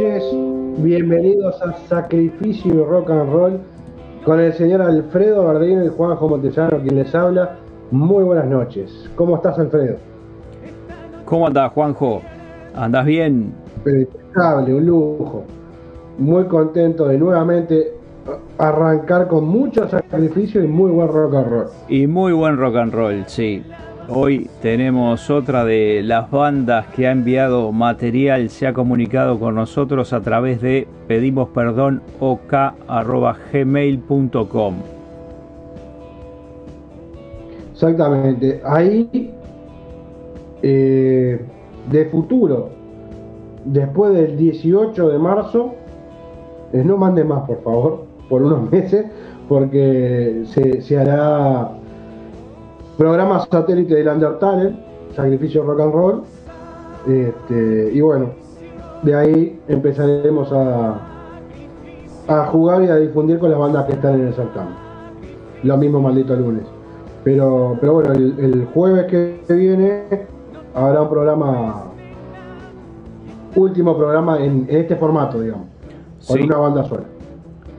Noches, bienvenidos a Sacrificio y Rock and Roll con el señor Alfredo Bardino y Juanjo Montesano, quien les habla. Muy buenas noches. ¿Cómo estás, Alfredo? ¿Cómo andás, Juanjo? ¿Andás bien? Impecable, un lujo. Muy contento de nuevamente arrancar con mucho sacrificio y muy buen rock and roll. Y muy buen rock and roll, sí. Hoy tenemos otra de las bandas que ha enviado material, se ha comunicado con nosotros a través de pedimos perdón ok@gmail.com. Exactamente. Ahí, eh, de futuro, después del 18 de marzo, eh, no mande más, por favor, por unos meses, porque se, se hará programa satélite del Undertale, Sacrificio Rock and Roll. Este, y bueno, de ahí empezaremos a, a jugar y a difundir con las bandas que están en el certamen. Lo mismo maldito lunes. Pero, pero bueno, el, el jueves que viene habrá un programa, último programa en, en este formato, digamos, con Sí. una banda sola.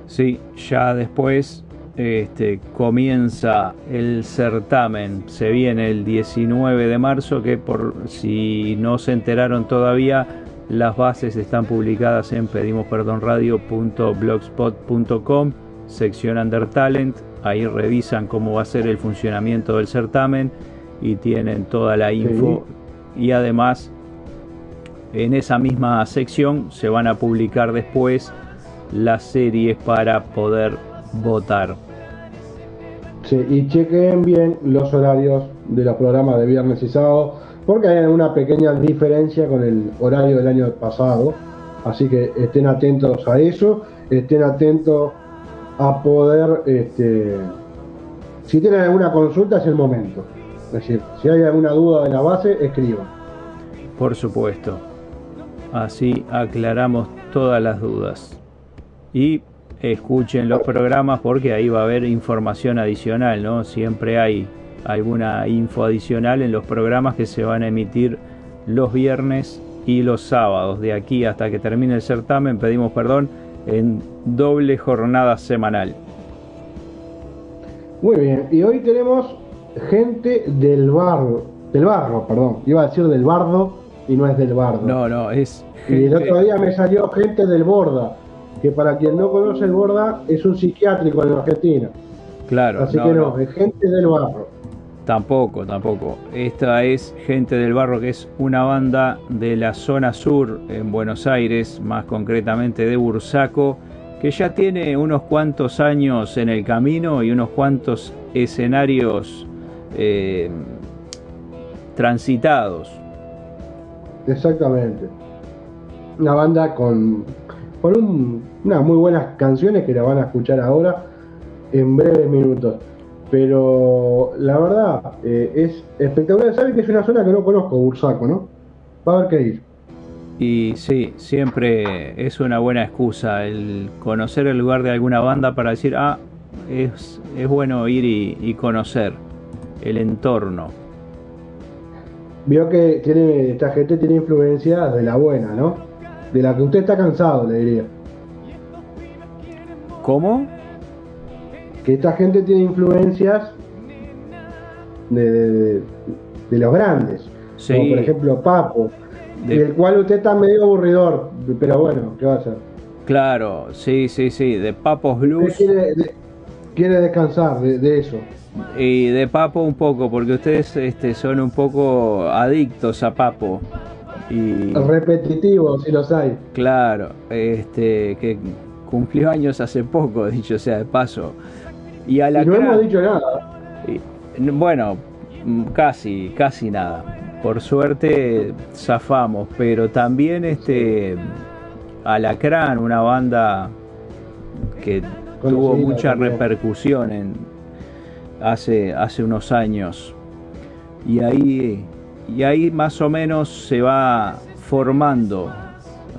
Sí, ya después este, comienza el certamen. Se viene el 19 de marzo, que por si no se enteraron todavía, las bases están publicadas en pedimosperdonradio.blogspot.com, sección Under Talent. Ahí revisan cómo va a ser el funcionamiento del certamen y tienen toda la info. Y además, en esa misma sección se van a publicar después las series para poder votar. Sí, y chequen bien los horarios de los programas de viernes y sábado, porque hay una pequeña diferencia con el horario del año pasado. Así que estén atentos a eso, estén atentos a poder, este, si tienen alguna consulta es el momento. Es decir, si hay alguna duda de la base, escriban. Por supuesto. Así aclaramos todas las dudas. Y escuchen los programas porque ahí va a haber información adicional, ¿no? Siempre hay alguna info adicional en los programas que se van a emitir los viernes y los sábados. De aquí hasta que termine el certamen, pedimos perdón, en doble jornada semanal. Muy bien, y hoy tenemos gente del barro, del barro, perdón, iba a decir del bardo y no es del bardo. No, no, es... Y el otro día me salió gente del Borda, que para quien no conoce el Borda es un psiquiátrico en Argentina. Claro, Así no, que no, no. es gente del barro. Tampoco, tampoco. Esta es Gente del Barro, que es una banda de la zona sur en Buenos Aires, más concretamente de Bursaco, que ya tiene unos cuantos años en el camino y unos cuantos escenarios eh, transitados. Exactamente. una banda con, con un- unas muy buenas canciones que la van a escuchar ahora en breves minutos. Pero la verdad eh, es espectacular. Saben que es una zona que no conozco, Bursaco, ¿no? Va a haber que ir. Y sí, siempre es una buena excusa el conocer el lugar de alguna banda para decir, ah, es, es bueno ir y, y conocer el entorno. Vio que tiene, esta gente tiene influencia de la buena, ¿no? De la que usted está cansado, le diría. ¿Cómo? Que esta gente tiene influencias de, de- de- de los grandes. Sí. Como por ejemplo Papo. De- Y el cual usted está medio aburridor. Pero bueno, ¿qué va a hacer? Claro, sí, sí, sí, de Papos Blues quiere, de- quiere descansar de, de eso. y de Papo un poco, porque ustedes este, son un poco adictos a Papo. Y Repetitivo, si los hay. claro, este, que cumplió años hace poco, dicho sea de paso. Y a la Y no hemos dicho nada. Y, Bueno, mm, casi, casi nada. Por suerte zafamos, pero también este Alacrán, una banda que tuvo mucha también. repercusión en hace, hace unos años. Y ahí, y ahí más o menos se va formando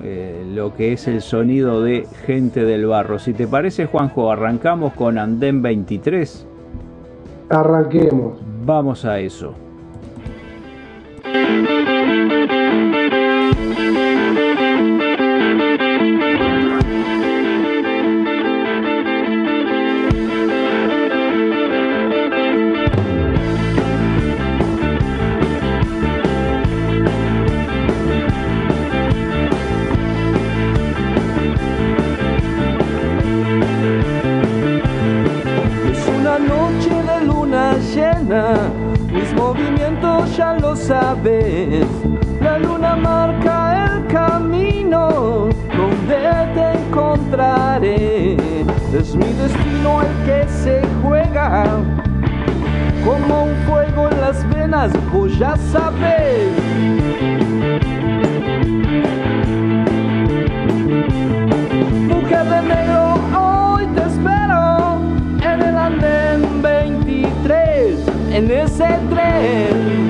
eh, lo que es el sonido de gente del barro. Si te parece, Juanjo, arrancamos con Andén 23. Arranquemos. Vamos a eso. Venas, vos ya sabes. Mujer de negro, hoy te espero en el andén 23, en ese tren.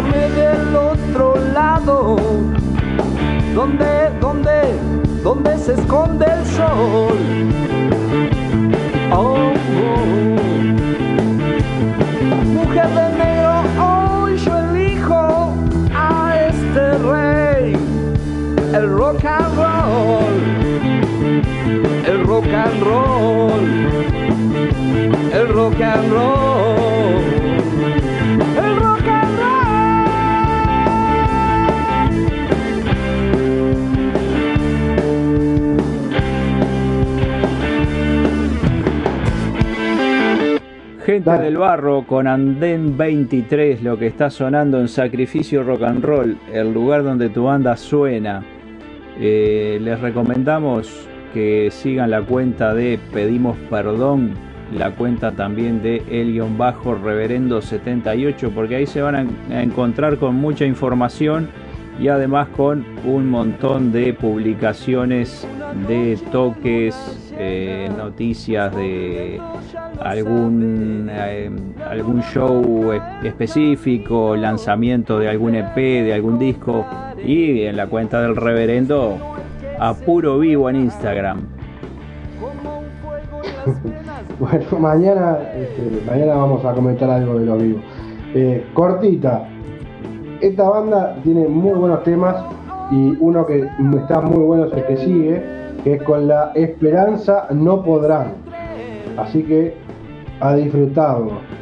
Del otro lado, donde, donde, donde se esconde el sol. Oh, oh. Mujer de negro, hoy yo elijo a este rey. El rock and roll, el rock and roll, el rock and roll, Gente Dale. del barro con Andén 23, lo que está sonando en Sacrificio Rock and Roll, el lugar donde tu banda suena. Eh, les recomendamos que sigan la cuenta de Pedimos Perdón, la cuenta también de el-bajo reverendo 78, porque ahí se van a encontrar con mucha información y además con un montón de publicaciones de toques, noticias de algún, em, algún show específico, lanzamiento de algún EP, de algún disco. Y en la cuenta del reverendo, a puro vivo en Instagram. bueno, mañana, este, mañana vamos a comentar algo de lo vivo. Eh, cortita, esta banda tiene muy buenos temas y uno que está muy bueno es el que sigue, que con la esperanza no podrán. Así que a disfrutarlo.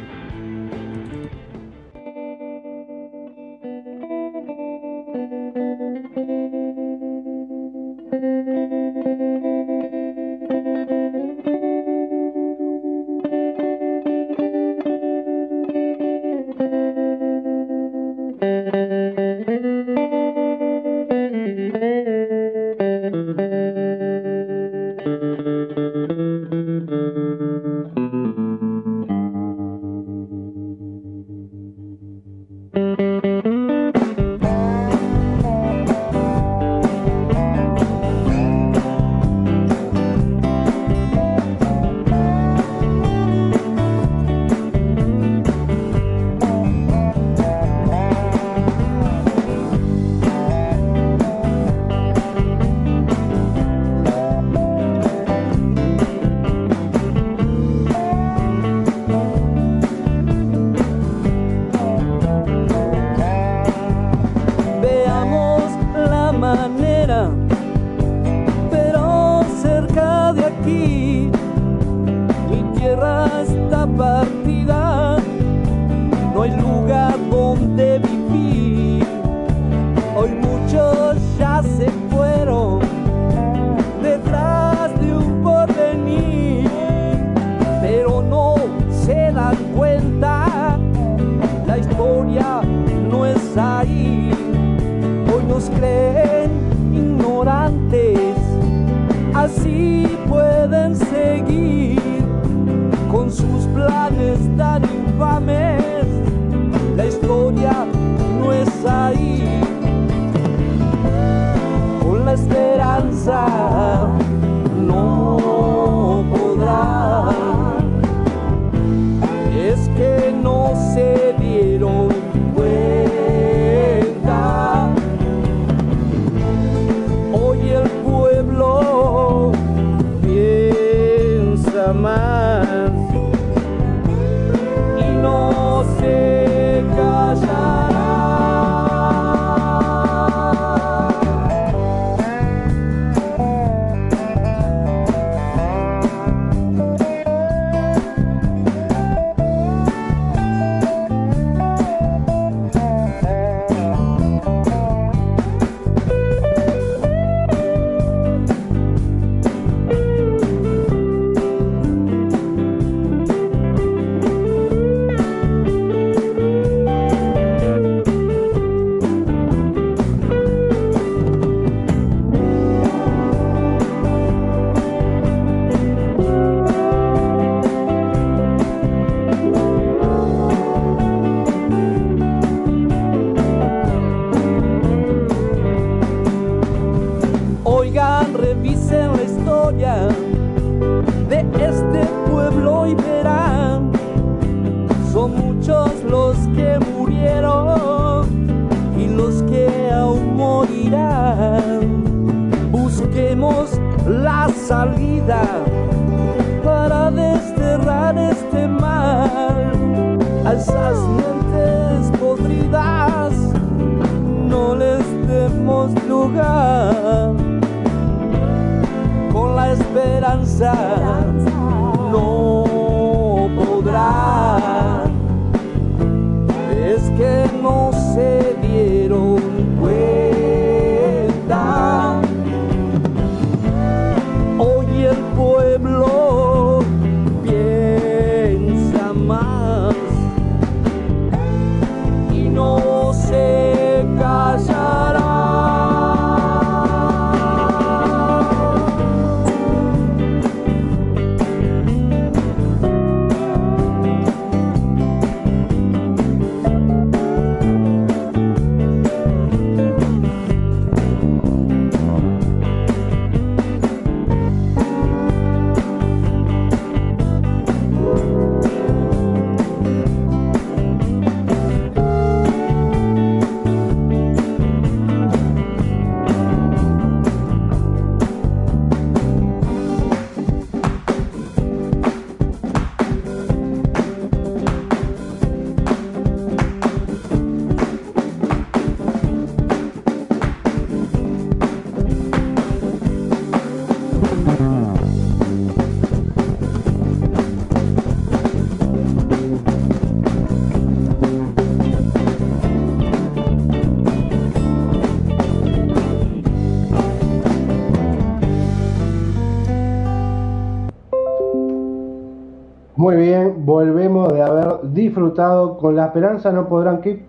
Con la esperanza no podrán. Qué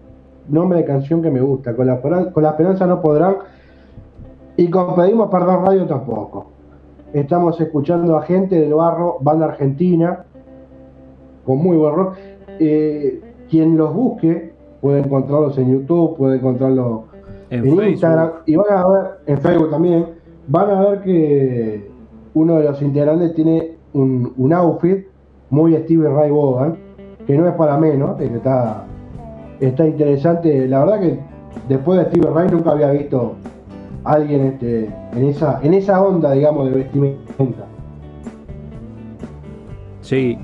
nombre de canción que me gusta. Con la, con la esperanza no podrán. Y con Pedimos Perdón Radio tampoco. Estamos escuchando a Gente del Barro, banda argentina, con muy buen rock. Eh, quien los busque puede encontrarlos en YouTube, puede encontrarlos En. Instagram y van a ver, en Facebook también, van a ver que uno de los integrantes tiene un, un outfit muy Stevie Ray Vaughan, que no es para menos, está, está interesante. La verdad que después de Stevie Ray nunca había visto a alguien este, en, esa, en esa onda, digamos, de vestimenta. Sí,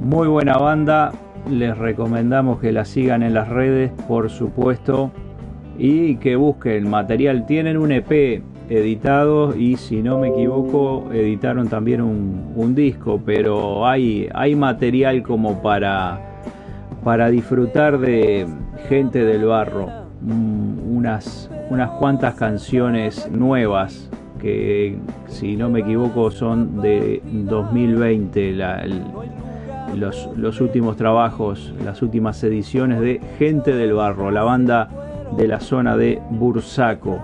muy buena banda. Les recomendamos que la sigan en las redes, por supuesto, y que busquen material. Tienen un EP editado y si no me equivoco editaron también un, disco, pero hay, hay material como para, para disfrutar de gente del barro. Mm, Unas, unas cuantas canciones nuevas que si no me equivoco son de 2020, la- los, los últimos trabajos, las últimas ediciones de Gente del Barro, la banda de la zona de Bursaco,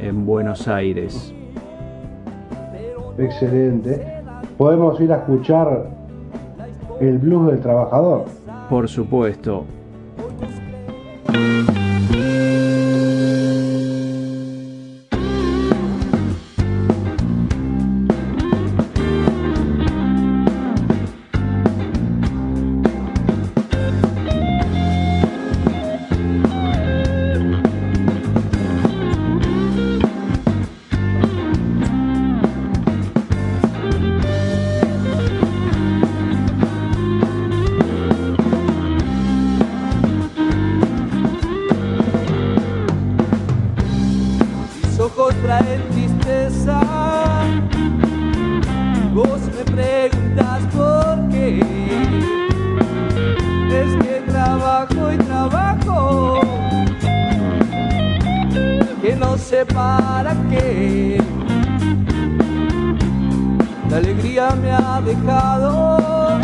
en Buenos Aires. Excelente. Podemos ir a escuchar el blues del trabajador. Por supuesto. Trabajo y trabajo. Que no sé para qué. La alegría me ha dejado.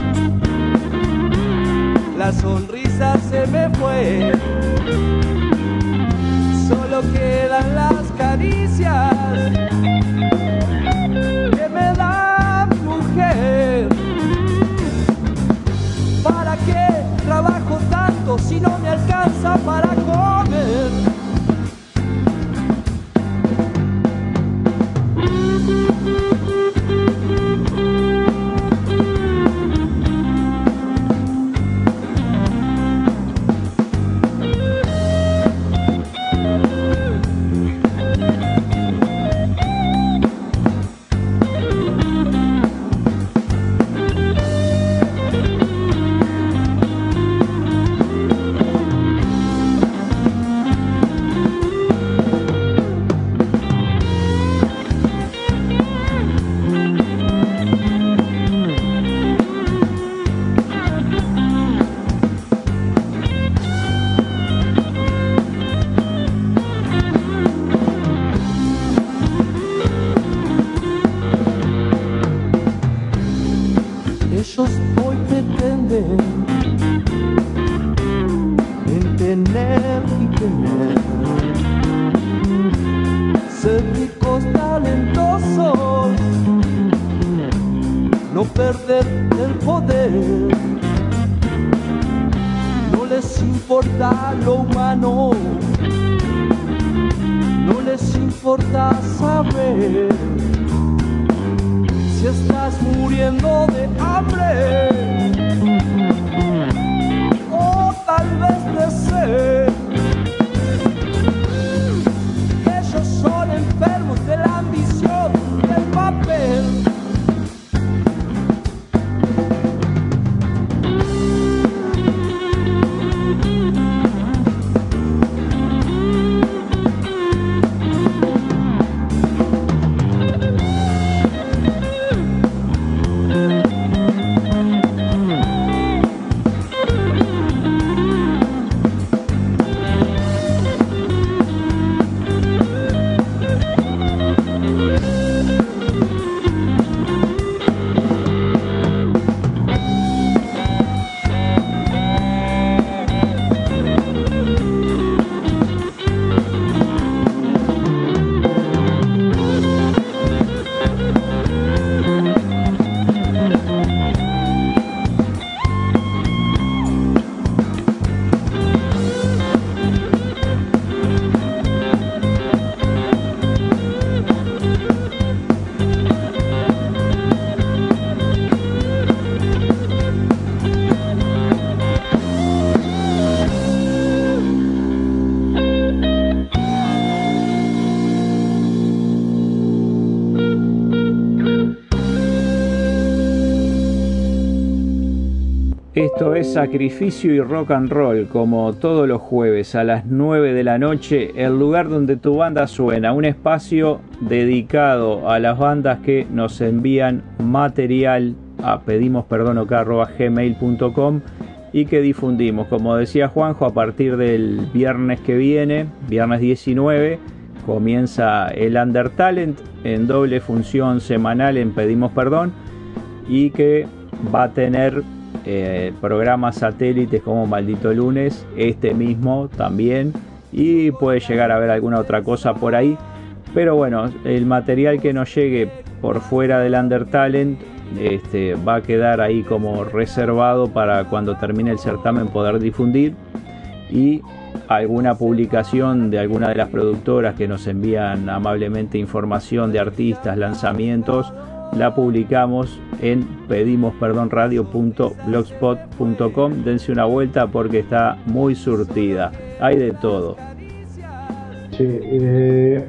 La sonrisa se me fue solo quedan las caricias si no me alcanza para estás muriendo de Sacrificio y Rock and Roll, como todos los jueves a las 9 de la noche, el lugar donde tu banda suena, un espacio dedicado a las bandas que nos envían material a pedimosperdonocá.gmail.com y que difundimos. Como decía Juanjo, a partir del viernes que viene, viernes 19, comienza el Under Talent en doble función semanal en Pedimos Perdón y que va a tener eh, programas satélites como Maldito Lunes, este mismo también, y puede llegar a ver alguna otra cosa por ahí. Pero bueno, el material que nos llegue por fuera del Under Talent este, va a quedar ahí como reservado para cuando termine el certamen poder difundir y alguna publicación de alguna de las productoras que nos envían amablemente información de artistas, lanzamientos, la publicamos en pedimosperdonradio.blogspot.com. Dense una vuelta porque está muy surtida. Hay de todo. Sí, eh,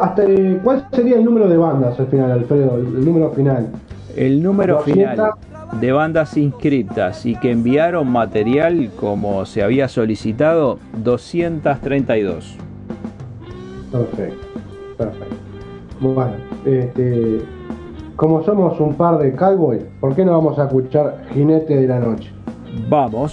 hasta, ¿Cuál sería el número de bandas al final, Alfredo? El, número final. El número final de bandas inscritas y que enviaron material como se había solicitado, 232. Perfecto, perfecto. Bueno, este, como somos un par de cowboys, ¿por qué no vamos a escuchar Jinete de la Noche? Vamos.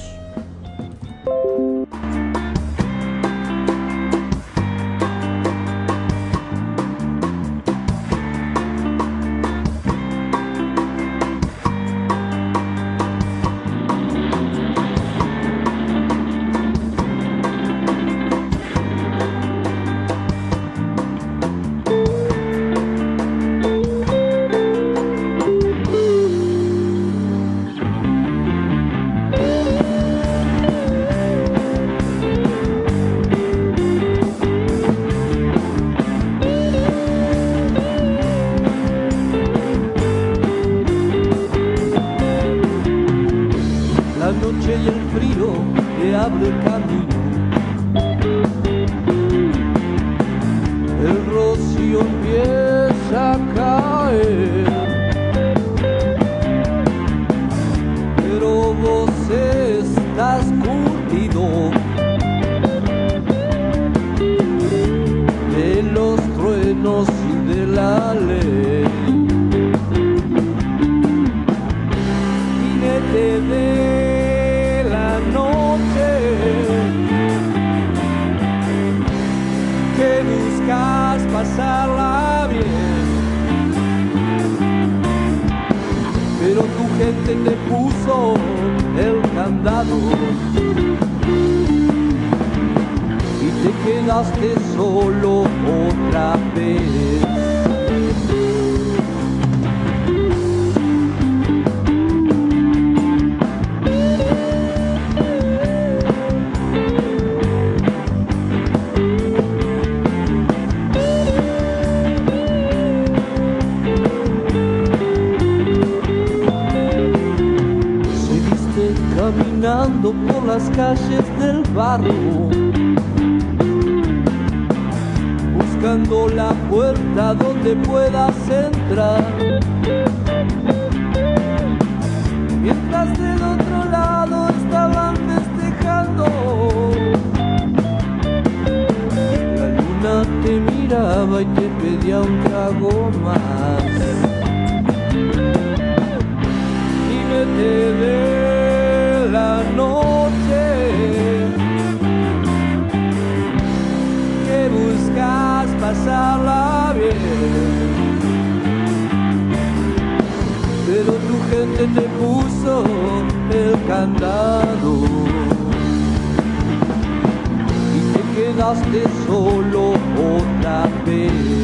y el frío le abre camino. El rocío empieza a te puso el candado y te quedaste solo otra vez. que buscas pasarla bien. Pero tu gente te puso el candado y te quedaste solo otra vez.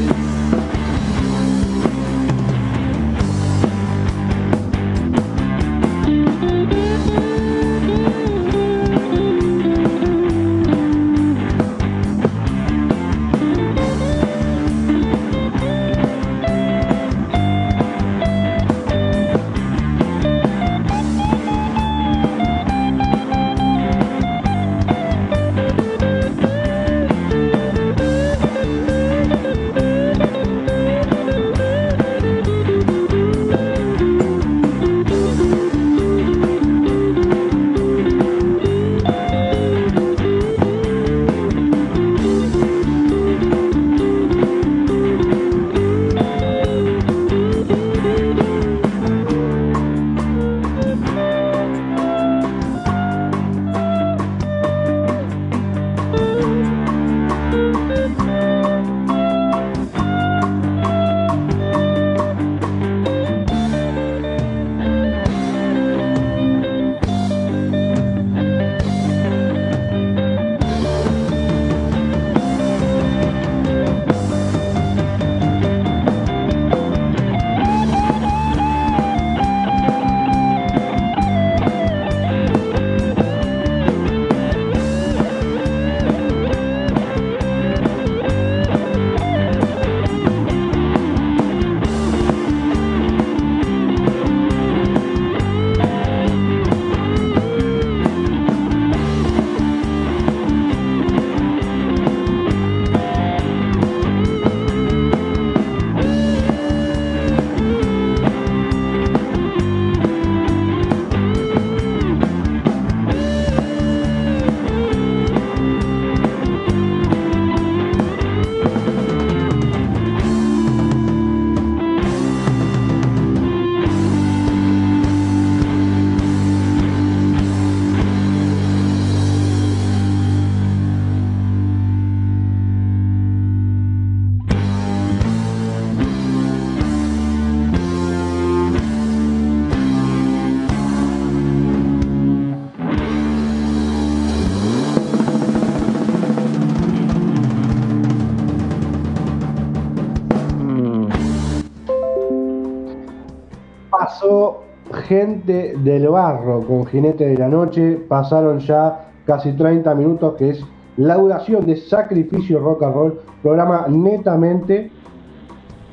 Pasó gente del barro con Jinete de la Noche. Pasaron ya casi 30 minutos, que es la duración de Sacrificio Rock and Roll, programa netamente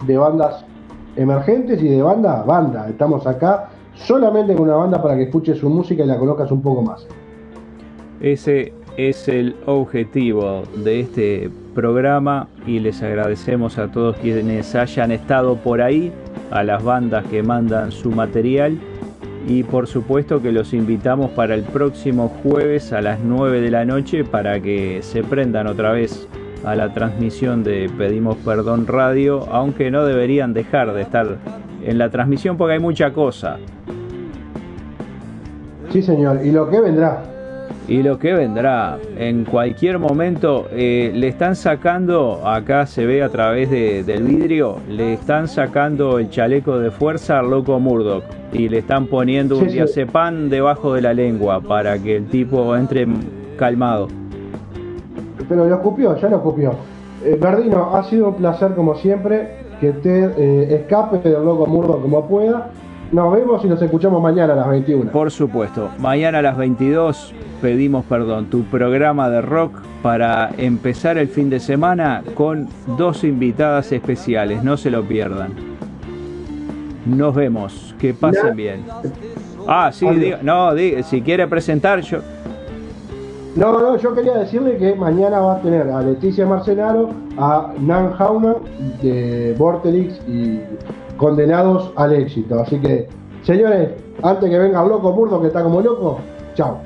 de bandas emergentes y de banda a banda. Estamos acá solamente con una banda para que escuches su música y la conozcas un poco más. Ese es el objetivo de este programa y les agradecemos a todos quienes hayan estado por ahí, a las bandas que mandan su material y por supuesto que los invitamos para el próximo jueves a las 9 de la noche para que se prendan otra vez a la transmisión de Pedimos Perdón Radio, aunque no deberían dejar de estar en la transmisión porque hay mucha cosa. Sí, señor, y lo que vendrá. Y lo que vendrá, en cualquier momento eh, le están sacando, acá se ve a través de, del vidrio, le están sacando el chaleco de fuerza al loco Murdoch y le están poniendo un Sí, sí. diazepam debajo de la lengua para que el tipo entre calmado. Pero lo escupió, ya lo escupió. Eh, Verdino, ha sido un placer como siempre. Que te eh, escape del loco murdo como pueda. Nos vemos y nos escuchamos mañana a las 21. Por supuesto, mañana a las 22 pedimos perdón, tu programa de rock para empezar el fin de semana con dos invitadas especiales, no se lo pierdan. Nos vemos, que pasen bien. Ah, sí, diga- no, diga- si quiere presentar yo. No, no, yo quería decirle que mañana va a tener a Leticia Marcenaro, a Nan Hauna de Vorterix y condenados al éxito. Así que, señores, antes que venga el loco murdo que está como loco, chao.